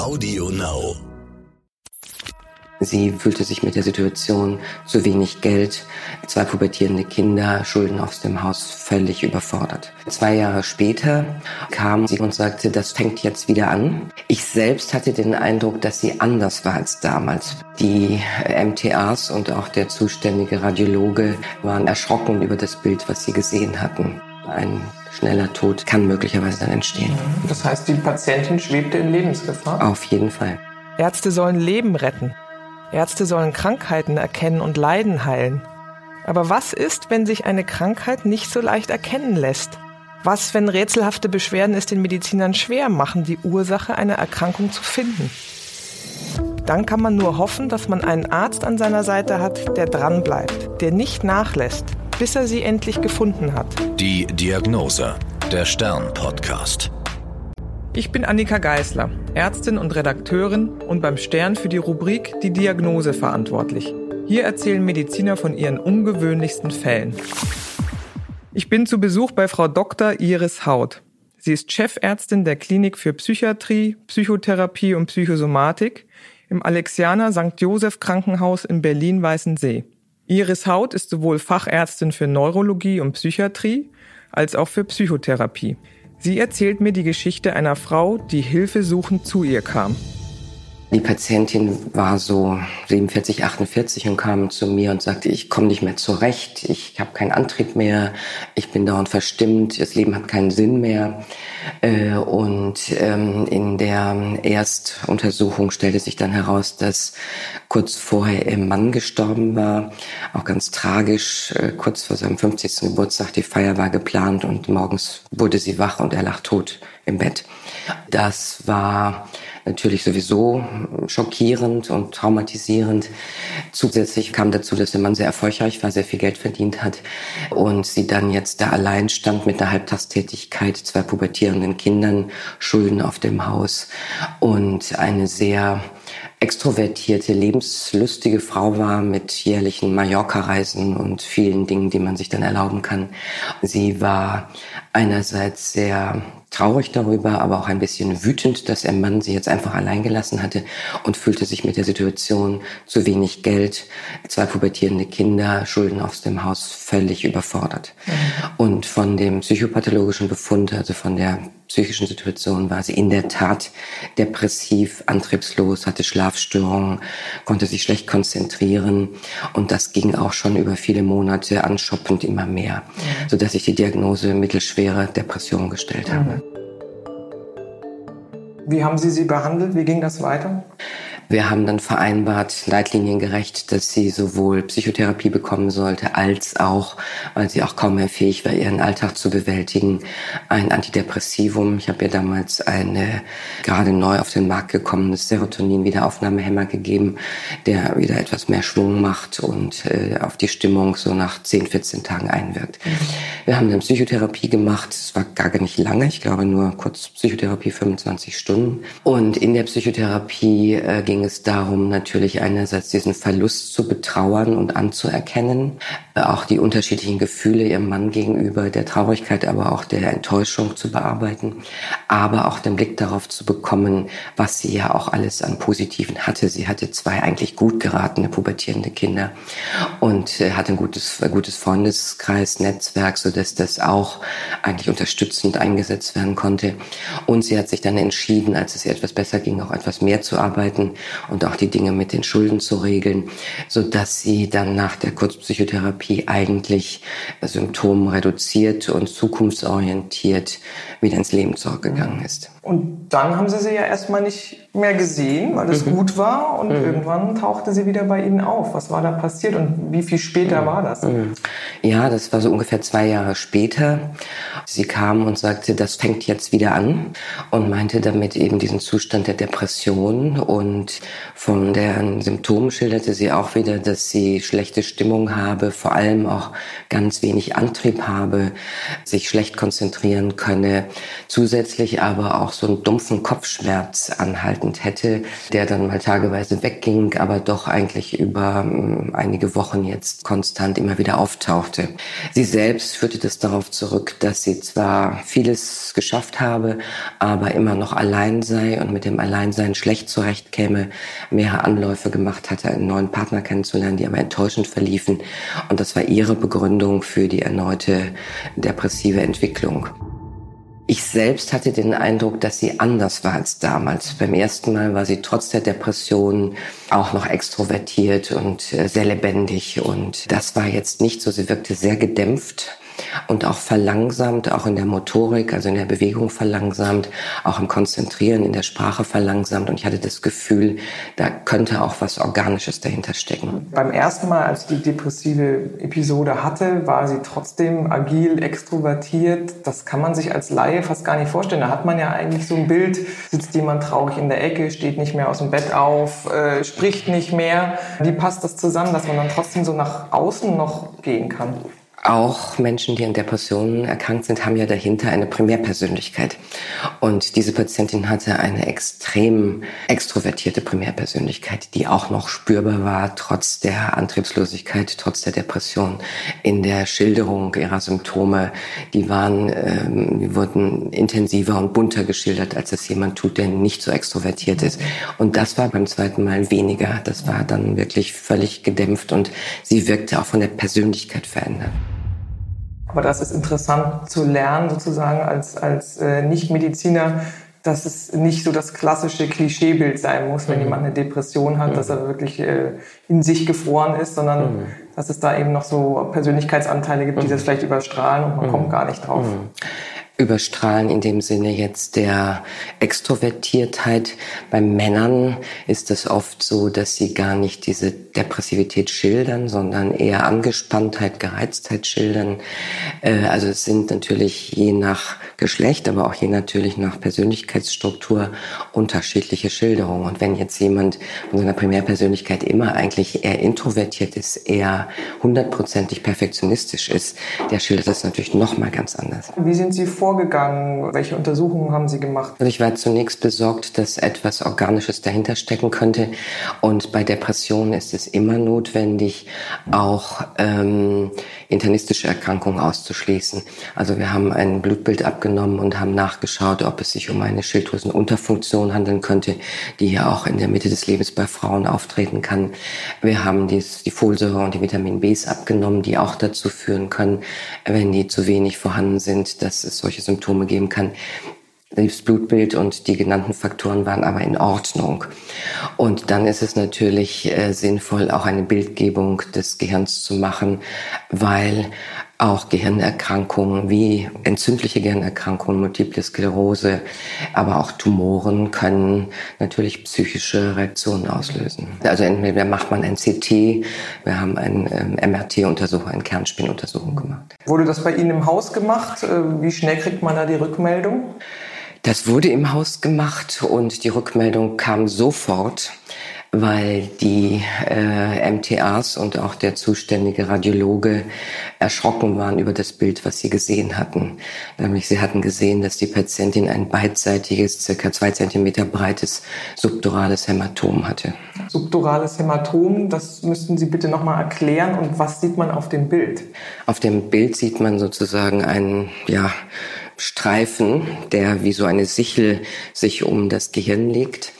Audio Now. Sie fühlte sich mit der Situation zu wenig Geld, zwei pubertierende Kinder, Schulden aus dem Haus völlig überfordert. Zwei Jahre später kam sie und sagte, das fängt jetzt wieder an. Ich selbst hatte den Eindruck, dass sie anders war als damals. Die MTAs und auch der zuständige Radiologe waren erschrocken über das Bild, was sie gesehen hatten. Ein schneller Tod kann möglicherweise dann entstehen. Das heißt, die Patientin schwebte in Lebensgefahr? Auf jeden Fall. Ärzte sollen Leben retten. Ärzte sollen Krankheiten erkennen und Leiden heilen. Aber was ist, wenn sich eine Krankheit nicht so leicht erkennen lässt? Was, wenn rätselhafte Beschwerden es den Medizinern schwer machen, die Ursache einer Erkrankung zu finden? Dann kann man nur hoffen, dass man einen Arzt an seiner Seite hat, der dranbleibt, der nicht nachlässt, bis er sie endlich gefunden hat. Die Diagnose, der Stern-Podcast. Ich bin Annika Geisler, Ärztin und Redakteurin und beim Stern für die Rubrik Die Diagnose verantwortlich. Hier erzählen Mediziner von ihren ungewöhnlichsten Fällen. Ich bin zu Besuch bei Frau Dr. Iris Haut. Sie ist Chefärztin der Klinik für Psychiatrie, Psychotherapie und Psychosomatik im Alexianer St. Joseph Krankenhaus in Berlin-Weißensee. Iris Haut ist sowohl Fachärztin für Neurologie und Psychiatrie als auch für Psychotherapie. Sie erzählt mir die Geschichte einer Frau, die hilfesuchend zu ihr kam. Die Patientin war so 47, 48 und kam zu mir und sagte, ich komme nicht mehr zurecht, ich habe keinen Antrieb mehr, ich bin dauernd verstimmt, das Leben hat keinen Sinn mehr. Äh, und ähm, in der Erstuntersuchung stellte sich dann heraus, dass kurz vorher ihr Mann gestorben war, auch ganz tragisch, äh, kurz vor seinem 50. Geburtstag, die Feier war geplant und morgens wurde sie wach und er lag tot im Bett. Das war natürlich sowieso schockierend und traumatisierend. Zusätzlich kam dazu, dass der Mann sehr erfolgreich war, sehr viel Geld verdient hat und sie dann jetzt da allein stand mit einer Halbtagstätigkeit, zwei pubertierenden Kindern, Schulden auf dem Haus und eine sehr extrovertierte, lebenslustige Frau war mit jährlichen Mallorca-Reisen und vielen Dingen, die man sich dann erlauben kann. Sie war einerseits sehr traurig darüber, aber auch ein bisschen wütend, dass ihr Mann sie jetzt einfach allein gelassen hatte und fühlte sich mit der Situation zu wenig Geld, zwei pubertierende Kinder, Schulden aus dem Haus völlig überfordert. Mhm. Und von dem psychopathologischen Befund, also von der psychischen Situation war sie in der Tat depressiv, antriebslos, hatte Schlafstörungen, konnte sich schlecht konzentrieren und das ging auch schon über viele Monate anschoppend immer mehr, mhm. sodass ich die Diagnose mittelschwere Depression gestellt mhm. habe. Wie haben Sie sie behandelt? Wie ging das weiter? Wir haben dann vereinbart, leitliniengerecht, dass sie sowohl Psychotherapie bekommen sollte, als auch, weil sie auch kaum mehr fähig war, ihren Alltag zu bewältigen, ein Antidepressivum. Ich habe ihr damals eine gerade neu auf den Markt gekommenes Serotonin-Wiederaufnahmehemmer gegeben, der wieder etwas mehr Schwung macht und äh, auf die Stimmung so nach 10, 14 Tagen einwirkt. Mhm. Wir haben dann Psychotherapie gemacht. Es war gar nicht lange, ich glaube nur kurz Psychotherapie, 25 Stunden. Und in der Psychotherapie äh, ging ging es darum, natürlich einerseits diesen Verlust zu betrauern und anzuerkennen, äh, auch die unterschiedlichen Gefühle ihrem Mann gegenüber, der Traurigkeit, aber auch der Enttäuschung zu bearbeiten, aber auch den Blick darauf zu bekommen, was sie ja auch alles an Positiven hatte. Sie hatte zwei eigentlich gut geratene pubertierende Kinder und äh, hatte ein gutes, ein gutes Freundeskreis, Netzwerk, so dass das auch eigentlich unterstützend eingesetzt werden konnte. Und sie hat sich dann entschieden, als es ihr etwas besser ging, auch etwas mehr zu arbeiten und auch die Dinge mit den Schulden zu regeln, so dass sie dann nach der Kurzpsychotherapie eigentlich Symptome reduziert und zukunftsorientiert wieder ins Leben zurückgegangen ist. Und dann haben Sie sie ja erstmal nicht mehr gesehen, weil es mhm. gut war. Und mhm. irgendwann tauchte sie wieder bei Ihnen auf. Was war da passiert und wie viel später mhm. war das? Mhm. Ja, das war so ungefähr zwei Jahre später. Sie kam und sagte, das fängt jetzt wieder an und meinte damit eben diesen Zustand der Depression. Und von deren Symptomen schilderte sie auch wieder, dass sie schlechte Stimmung habe, vor allem auch ganz wenig Antrieb habe, sich schlecht konzentrieren könne, zusätzlich aber auch auch so einen dumpfen Kopfschmerz anhaltend hätte, der dann mal tageweise wegging, aber doch eigentlich über ähm, einige Wochen jetzt konstant immer wieder auftauchte. Sie selbst führte das darauf zurück, dass sie zwar vieles geschafft habe, aber immer noch allein sei und mit dem Alleinsein schlecht zurechtkäme, mehrere Anläufe gemacht hatte, einen neuen Partner kennenzulernen, die aber enttäuschend verliefen. Und das war ihre Begründung für die erneute depressive Entwicklung. Ich selbst hatte den Eindruck, dass sie anders war als damals. Beim ersten Mal war sie trotz der Depression auch noch extrovertiert und äh, sehr lebendig. Und das war jetzt nicht so. Sie wirkte sehr gedämpft und auch verlangsamt, auch in der Motorik, also in der Bewegung verlangsamt, auch im Konzentrieren, in der Sprache verlangsamt. Und ich hatte das Gefühl, da könnte auch was Organisches dahinter stecken. Beim ersten Mal, als die depressive Episode hatte, war sie trotzdem agil, extrovertiert. Das kann man sich als Laie fast gar nicht vorstellen. Da hat man ja eigentlich so ein Bild, sitzt jemand traurig in der Ecke, steht nicht mehr aus dem Bett auf, äh, spricht nicht mehr. Wie passt das zusammen, dass man dann trotzdem so nach außen noch gehen kann? Auch Menschen, die an Depressionen erkrankt sind, haben ja dahinter eine Primärpersönlichkeit. Und diese Patientin hatte eine extrem extrovertierte Primärpersönlichkeit, die auch noch spürbar war, trotz der Antriebslosigkeit, trotz der Depression. In der Schilderung ihrer Symptome, die waren, ähm, wurden intensiver und bunter geschildert, als es jemand tut, der nicht so extrovertiert ist. Und das war beim zweiten Mal weniger. Das war dann wirklich völlig gedämpft und sie wirkte auch von der Persönlichkeit verändert. Aber das ist interessant zu lernen, sozusagen als, als äh, Nicht-Mediziner, dass es nicht so das klassische Klischeebild sein muss, wenn mhm. jemand eine Depression hat, mhm. dass er wirklich äh, in sich gefroren ist, sondern mhm. dass es da eben noch so Persönlichkeitsanteile gibt, die mhm. das vielleicht überstrahlen und man mhm. kommt gar nicht drauf. Überstrahlen in dem Sinne jetzt der Extrovertiertheit. Bei Männern ist es oft so, dass sie gar nicht diese Depressivität schildern, sondern eher Angespanntheit, Gereiztheit schildern. Äh, also es sind natürlich je nach Geschlecht, aber auch je natürlich nach Persönlichkeitsstruktur unterschiedliche Schilderungen. Und wenn jetzt jemand von seiner Primärpersönlichkeit immer eigentlich eher introvertiert ist, eher hundertprozentig perfektionistisch ist, der schildert das natürlich noch mal ganz anders. Wie sind Sie vor vorgegangen? Welche Untersuchungen haben Sie gemacht? Also ich war zunächst besorgt, dass etwas Organisches dahinter stecken könnte. Und bei Depressionen ist es immer notwendig, auch ähm, internistische Erkrankungen auszuschließen. Also wir haben ein Blutbild abgenommen und haben nachgeschaut, ob es sich um eine Schilddrüsenunterfunktion handeln könnte, die ja auch in der Mitte des Lebens bei Frauen auftreten kann. Wir haben dies, die Folsäure und die Vitamin Bs abgenommen, die auch dazu führen können, wenn die zu wenig vorhanden sind, dass es solche Symptome geben kann. Das Blutbild und die genannten Faktoren waren aber in Ordnung. Und dann ist es natürlich äh, sinnvoll, auch eine Bildgebung des Gehirns zu machen, weil auch Gehirnerkrankungen wie entzündliche Gehirnerkrankungen, Multiple Sklerose, aber auch Tumoren können natürlich psychische Reaktionen auslösen. Also entweder macht man ein CT, wir haben eine ähm, MRT-Untersuchung, eine Kernspinuntersuchung gemacht. Wurde das bei Ihnen im Haus gemacht? Äh, wie schnell kriegt man da die Rückmeldung? Das wurde im Haus gemacht und die Rückmeldung kam sofort, weil die äh, MTAs und auch der zuständige Radiologe erschrocken waren über das Bild, was sie gesehen hatten. Nämlich sie hatten gesehen, dass die Patientin ein beidseitiges, circa zwei Zentimeter breites subdurales Hämatom hatte. Subdurales Hämatom, das müssten Sie bitte nochmal erklären. Und was sieht man auf dem Bild? Auf dem Bild sieht man sozusagen einen, ja, Streifen, der wie so eine Sichel sich um das Gehirn legt.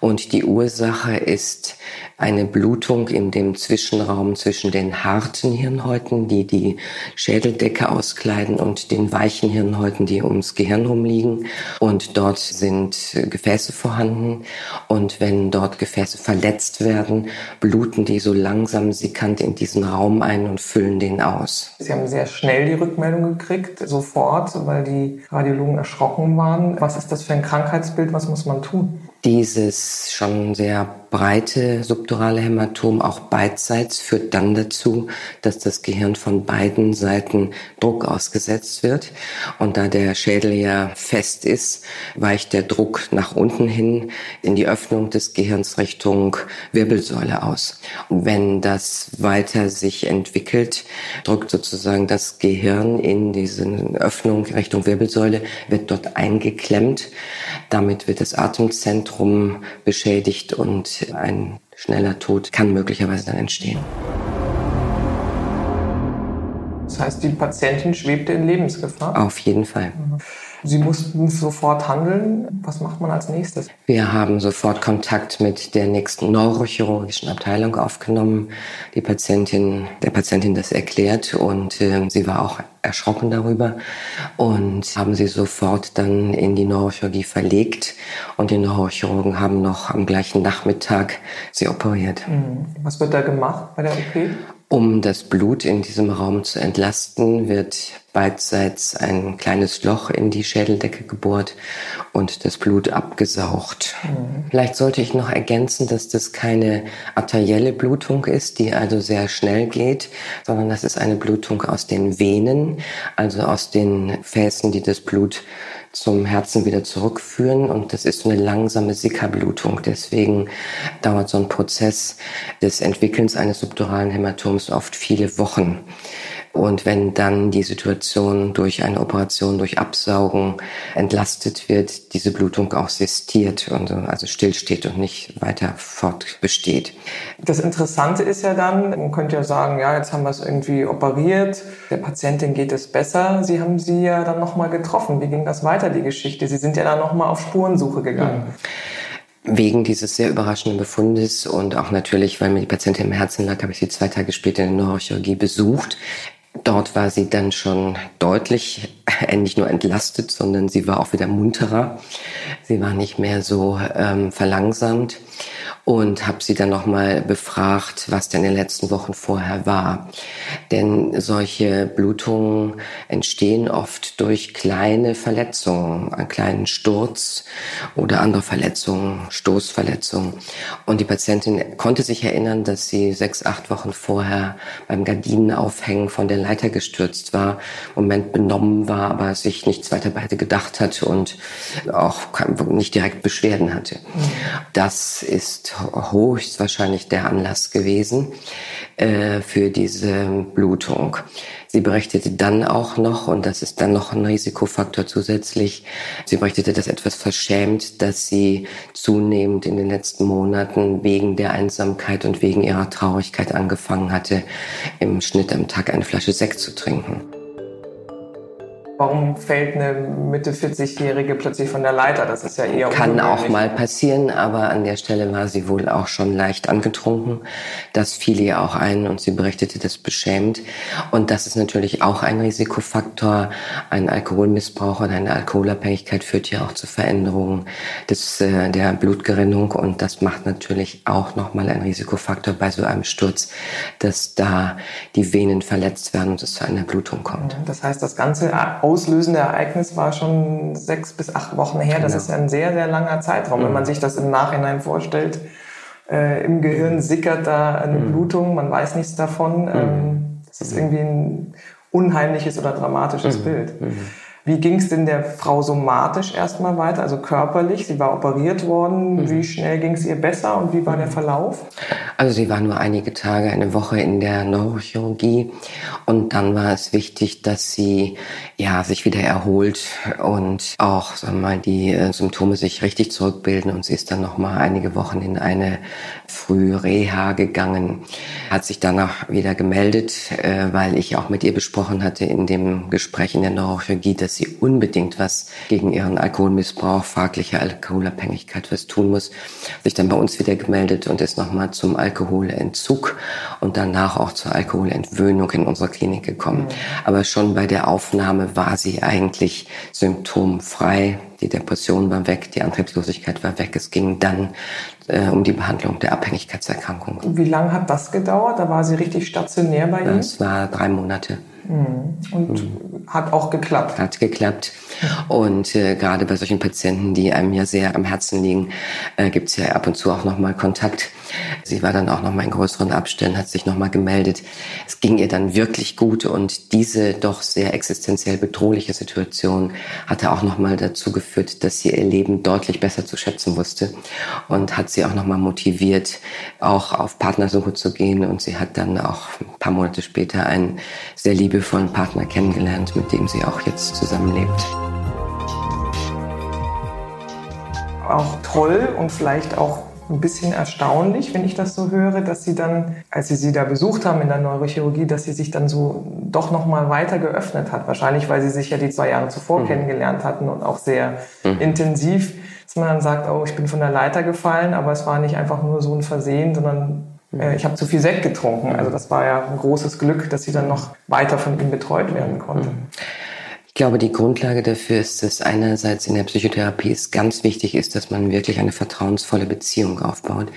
Und die Ursache ist eine Blutung in dem Zwischenraum zwischen den harten Hirnhäuten, die die Schädeldecke auskleiden, und den weichen Hirnhäuten, die ums Gehirn rumliegen. Und dort sind Gefäße vorhanden. Und wenn dort Gefäße verletzt werden, bluten die so langsam sickend in diesen Raum ein und füllen den aus. Sie haben sehr schnell die Rückmeldung gekriegt, sofort, weil die Radiologen erschrocken waren. Was ist das für ein Krankheitsbild? Was muss man tun? Dieses schon sehr breite subdurale Hämatom auch beidseits führt dann dazu, dass das Gehirn von beiden Seiten Druck ausgesetzt wird. Und da der Schädel ja fest ist, weicht der Druck nach unten hin in die Öffnung des Gehirns Richtung Wirbelsäule aus. Und wenn das weiter sich entwickelt, drückt sozusagen das Gehirn in diese Öffnung Richtung Wirbelsäule, wird dort eingeklemmt. Damit wird das Atemzentrum beschädigt und ein schneller Tod kann möglicherweise dann entstehen. Das heißt, die Patientin schwebte in Lebensgefahr? Auf jeden Fall. Mhm. Sie mussten sofort handeln. Was macht man als nächstes? Wir haben sofort Kontakt mit der nächsten neurochirurgischen Abteilung aufgenommen. Die Patientin, der Patientin das erklärt und äh, sie war auch erschrocken darüber und haben sie sofort dann in die Neurochirurgie verlegt und die Neurochirurgen haben noch am gleichen Nachmittag sie operiert. Mhm. Was wird da gemacht bei der OP? Um das Blut in diesem Raum zu entlasten, wird beidseits ein kleines Loch in die Schädeldecke gebohrt und das Blut abgesaugt. Mhm. Vielleicht sollte ich noch ergänzen, dass das keine arterielle Blutung ist, die also sehr schnell geht, sondern das ist eine Blutung aus den Venen, also aus den Fäßen, die das Blut zum Herzen wieder zurückführen. Und das ist so eine langsame Sickerblutung. Deswegen dauert so ein Prozess des Entwickelns eines subduralen Hämatoms oft viele Wochen. Und wenn dann die Situation durch eine Operation, durch Absaugen entlastet wird, diese Blutung auch sistiert und also stillsteht und nicht weiter fortbesteht. Das Interessante ist ja dann, man könnte ja sagen, ja, jetzt haben wir es irgendwie operiert, der Patientin geht es besser. Sie haben sie ja dann nochmal getroffen. Wie ging das weiter, die Geschichte? Sie sind ja dann nochmal auf Spurensuche gegangen. Mhm. Wegen dieses sehr überraschenden Befundes und auch natürlich, weil mir die Patientin im Herzen lag, habe ich sie zwei Tage später in der Neurochirurgie besucht. Dort war sie dann schon deutlich nicht nur entlastet, sondern sie war auch wieder munterer. Sie war nicht mehr so ähm, verlangsamt und habe sie dann nochmal befragt, was denn in den letzten Wochen vorher war. Denn solche Blutungen entstehen oft durch kleine Verletzungen, einen kleinen Sturz oder andere Verletzungen, Stoßverletzungen. Und die Patientin konnte sich erinnern, dass sie sechs, acht Wochen vorher beim Gardinenaufhängen von der Leiter gestürzt war, im Moment benommen war, aber sich nichts weiter bei gedacht hat und auch nicht direkt Beschwerden hatte. Das ist höchstwahrscheinlich der Anlass gewesen äh, für diese Blutung. Sie berichtete dann auch noch, und das ist dann noch ein Risikofaktor zusätzlich, sie berichtete das etwas verschämt, dass sie zunehmend in den letzten Monaten wegen der Einsamkeit und wegen ihrer Traurigkeit angefangen hatte, im Schnitt am Tag eine Flasche Sekt zu trinken. Warum fällt eine Mitte 40-Jährige plötzlich von der Leiter? Das ist ja eher Kann auch mal passieren, aber an der Stelle war sie wohl auch schon leicht angetrunken. Das fiel ihr auch ein und sie berichtete das beschämt. Und das ist natürlich auch ein Risikofaktor. Ein Alkoholmissbrauch oder eine Alkoholabhängigkeit führt ja auch zu Veränderungen des, äh, der Blutgerinnung und das macht natürlich auch nochmal ein Risikofaktor bei so einem Sturz, dass da die Venen verletzt werden und es zu einer Blutung kommt. Das heißt, das ganze auslösende Ereignis war schon sechs bis acht Wochen her. Das genau. ist ja ein sehr, sehr langer Zeitraum. Mhm. Wenn man sich das im Nachhinein vorstellt, äh, im Gehirn sickert da eine mhm. Blutung, man weiß nichts davon. Mhm. Ähm, das ist irgendwie ein unheimliches oder dramatisches mhm. Bild. Mhm. Wie ging es denn der Frau somatisch erstmal weiter, also körperlich? Sie war operiert worden. Mhm. Wie schnell ging es ihr besser und wie war der Verlauf? Also sie war nur einige Tage, eine Woche in der Neurochirurgie und dann war es wichtig, dass sie ja sich wieder erholt und auch sagen wir mal die äh, Symptome sich richtig zurückbilden und sie ist dann noch mal einige Wochen in eine Frühreha gegangen, hat sich danach wieder gemeldet, äh, weil ich auch mit ihr besprochen hatte in dem Gespräch in der Neurochirurgie, dass dass sie unbedingt was gegen ihren Alkoholmissbrauch, fragliche Alkoholabhängigkeit was tun muss, sich dann bei uns wieder gemeldet und ist nochmal zum Alkoholentzug und danach auch zur Alkoholentwöhnung in unserer Klinik gekommen. Mhm. Aber schon bei der Aufnahme war sie eigentlich symptomfrei die Depression war weg, die Antriebslosigkeit war weg. Es ging dann äh, um die Behandlung der Abhängigkeitserkrankung. Wie lange hat das gedauert? Da war sie richtig stationär bei Ihnen? Das war drei Monate. Mhm. Und mhm. hat auch geklappt. Hat geklappt. Und äh, gerade bei solchen Patienten, die einem ja sehr am Herzen liegen, äh, gibt es ja ab und zu auch nochmal Kontakt. Sie war dann auch nochmal in größeren Abständen, hat sich nochmal gemeldet. Es ging ihr dann wirklich gut und diese doch sehr existenziell bedrohliche Situation hatte auch nochmal dazu geführt, dass sie ihr Leben deutlich besser zu schätzen wusste und hat sie auch nochmal motiviert, auch auf Partnersuche zu gehen. Und sie hat dann auch ein paar Monate später einen sehr liebevollen Partner kennengelernt, mit dem sie auch jetzt zusammenlebt. Auch toll und vielleicht auch ein bisschen erstaunlich, wenn ich das so höre, dass sie dann, als sie sie da besucht haben in der Neurochirurgie, dass sie sich dann so doch noch mal weiter geöffnet hat. Wahrscheinlich, weil sie sich ja die zwei Jahre zuvor mhm. kennengelernt hatten und auch sehr mhm. intensiv, dass man dann sagt, oh, ich bin von der Leiter gefallen, aber es war nicht einfach nur so ein Versehen, sondern äh, ich habe zu viel Sekt getrunken. Also das war ja ein großes Glück, dass sie dann noch weiter von ihm betreut werden konnte. Ich glaube, die Grundlage dafür ist, dass einerseits in der Psychotherapie es ganz wichtig ist, dass man wirklich eine vertrauensvolle Beziehung aufbaut.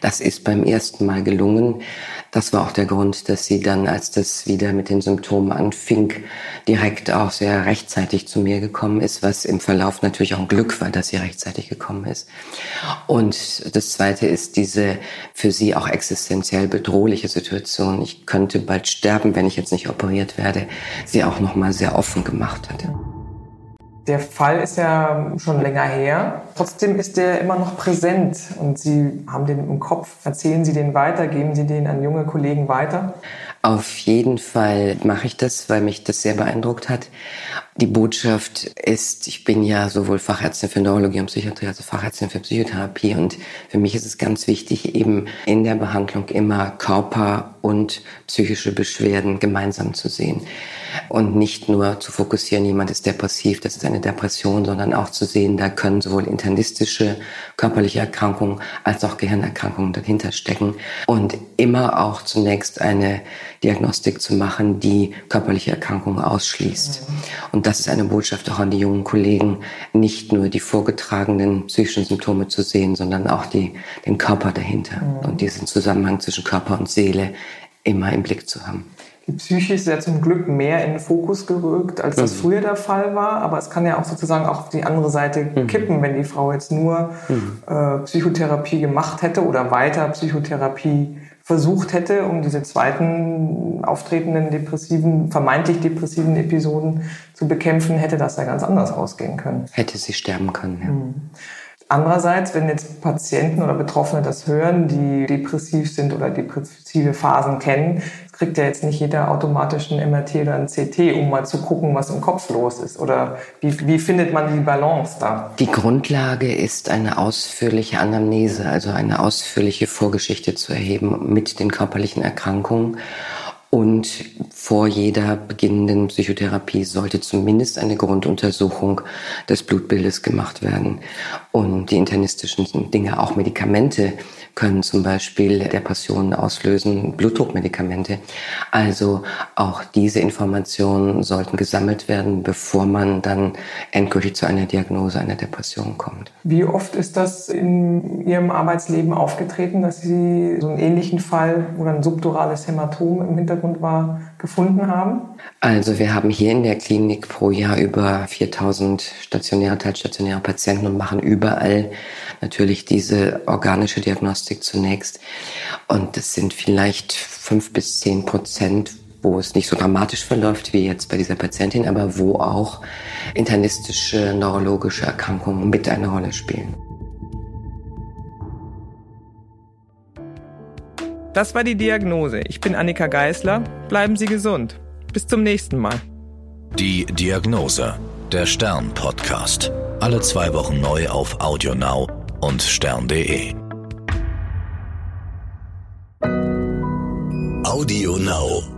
Das ist beim ersten Mal gelungen. Das war auch der Grund, dass sie dann, als das wieder mit den Symptomen anfing, direkt auch sehr rechtzeitig zu mir gekommen ist, was im Verlauf natürlich auch ein Glück war, dass sie rechtzeitig gekommen ist. Und das Zweite ist diese für sie auch existenziell bedrohliche Situation. Ich könnte bald sterben, wenn ich jetzt nicht operiert werde. Sie auch noch mal sehr offen gemacht hatte. Der Fall ist ja schon länger her. Trotzdem ist der immer noch präsent und Sie haben den im Kopf. Erzählen Sie den weiter? Geben Sie den an junge Kollegen weiter? Auf jeden Fall mache ich das, weil mich das sehr beeindruckt hat. Die Botschaft ist, ich bin ja sowohl Fachärztin für Neurologie und Psychiatrie als auch Fachärztin für Psychotherapie und für mich ist es ganz wichtig, eben in der Behandlung immer Körper und psychische Beschwerden gemeinsam zu sehen und nicht nur zu fokussieren, jemand ist depressiv, das ist eine Depression, sondern auch zu sehen, da können sowohl internistische körperliche Erkrankungen als auch Gehirnerkrankungen dahinter stecken und immer auch zunächst eine Diagnostik zu machen, die körperliche Erkrankungen ausschließt. Mhm. Und das ist eine Botschaft auch an die jungen Kollegen, nicht nur die vorgetragenen psychischen Symptome zu sehen, sondern auch die, den Körper dahinter mhm. und diesen Zusammenhang zwischen Körper und Seele immer im Blick zu haben. Die Psyche ist ja zum Glück mehr in den Fokus gerückt, als das mhm. früher der Fall war. Aber es kann ja auch sozusagen auch auf die andere Seite mhm. kippen, wenn die Frau jetzt nur mhm. äh, Psychotherapie gemacht hätte oder weiter Psychotherapie versucht hätte, um diese zweiten auftretenden depressiven, vermeintlich depressiven Episoden zu bekämpfen, hätte das ja ganz anders ausgehen können. Hätte sie sterben können, ja. Mhm. Andererseits, wenn jetzt Patienten oder Betroffene das hören, die depressiv sind oder depressive Phasen kennen, kriegt ja jetzt nicht jeder automatisch ein MRT oder ein CT, um mal zu gucken, was im Kopf los ist. Oder wie, wie findet man die Balance da? Die Grundlage ist eine ausführliche Anamnese, also eine ausführliche Vorgeschichte zu erheben mit den körperlichen Erkrankungen und vor jeder beginnenden Psychotherapie sollte zumindest eine Grunduntersuchung des Blutbildes gemacht werden. Und die internistischen Dinge, auch Medikamente, können zum Beispiel Depressionen auslösen, Blutdruckmedikamente. Also auch diese Informationen sollten gesammelt werden, bevor man dann endgültig zu einer Diagnose einer Depression kommt. Wie oft ist das in Ihrem Arbeitsleben aufgetreten, dass Sie so einen ähnlichen Fall, wo ein subdurales Hämatom im Hintergrund war, gefunden haben? Also wir haben hier in der Klinik pro Jahr über 4000 stationäre, teilstationäre Patienten und machen überall natürlich diese organische Diagnostik zunächst. Und das sind vielleicht fünf bis zehn Prozent, wo es nicht so dramatisch verläuft wie jetzt bei dieser Patientin, aber wo auch internistische, neurologische Erkrankungen mit eine Rolle spielen. Das war die Diagnose. Ich bin Annika Geißler. Bleiben Sie gesund. Bis zum nächsten Mal. Die Diagnose. Der Stern-Podcast. Alle zwei Wochen neu auf AudioNow und stern.de. Audio Now.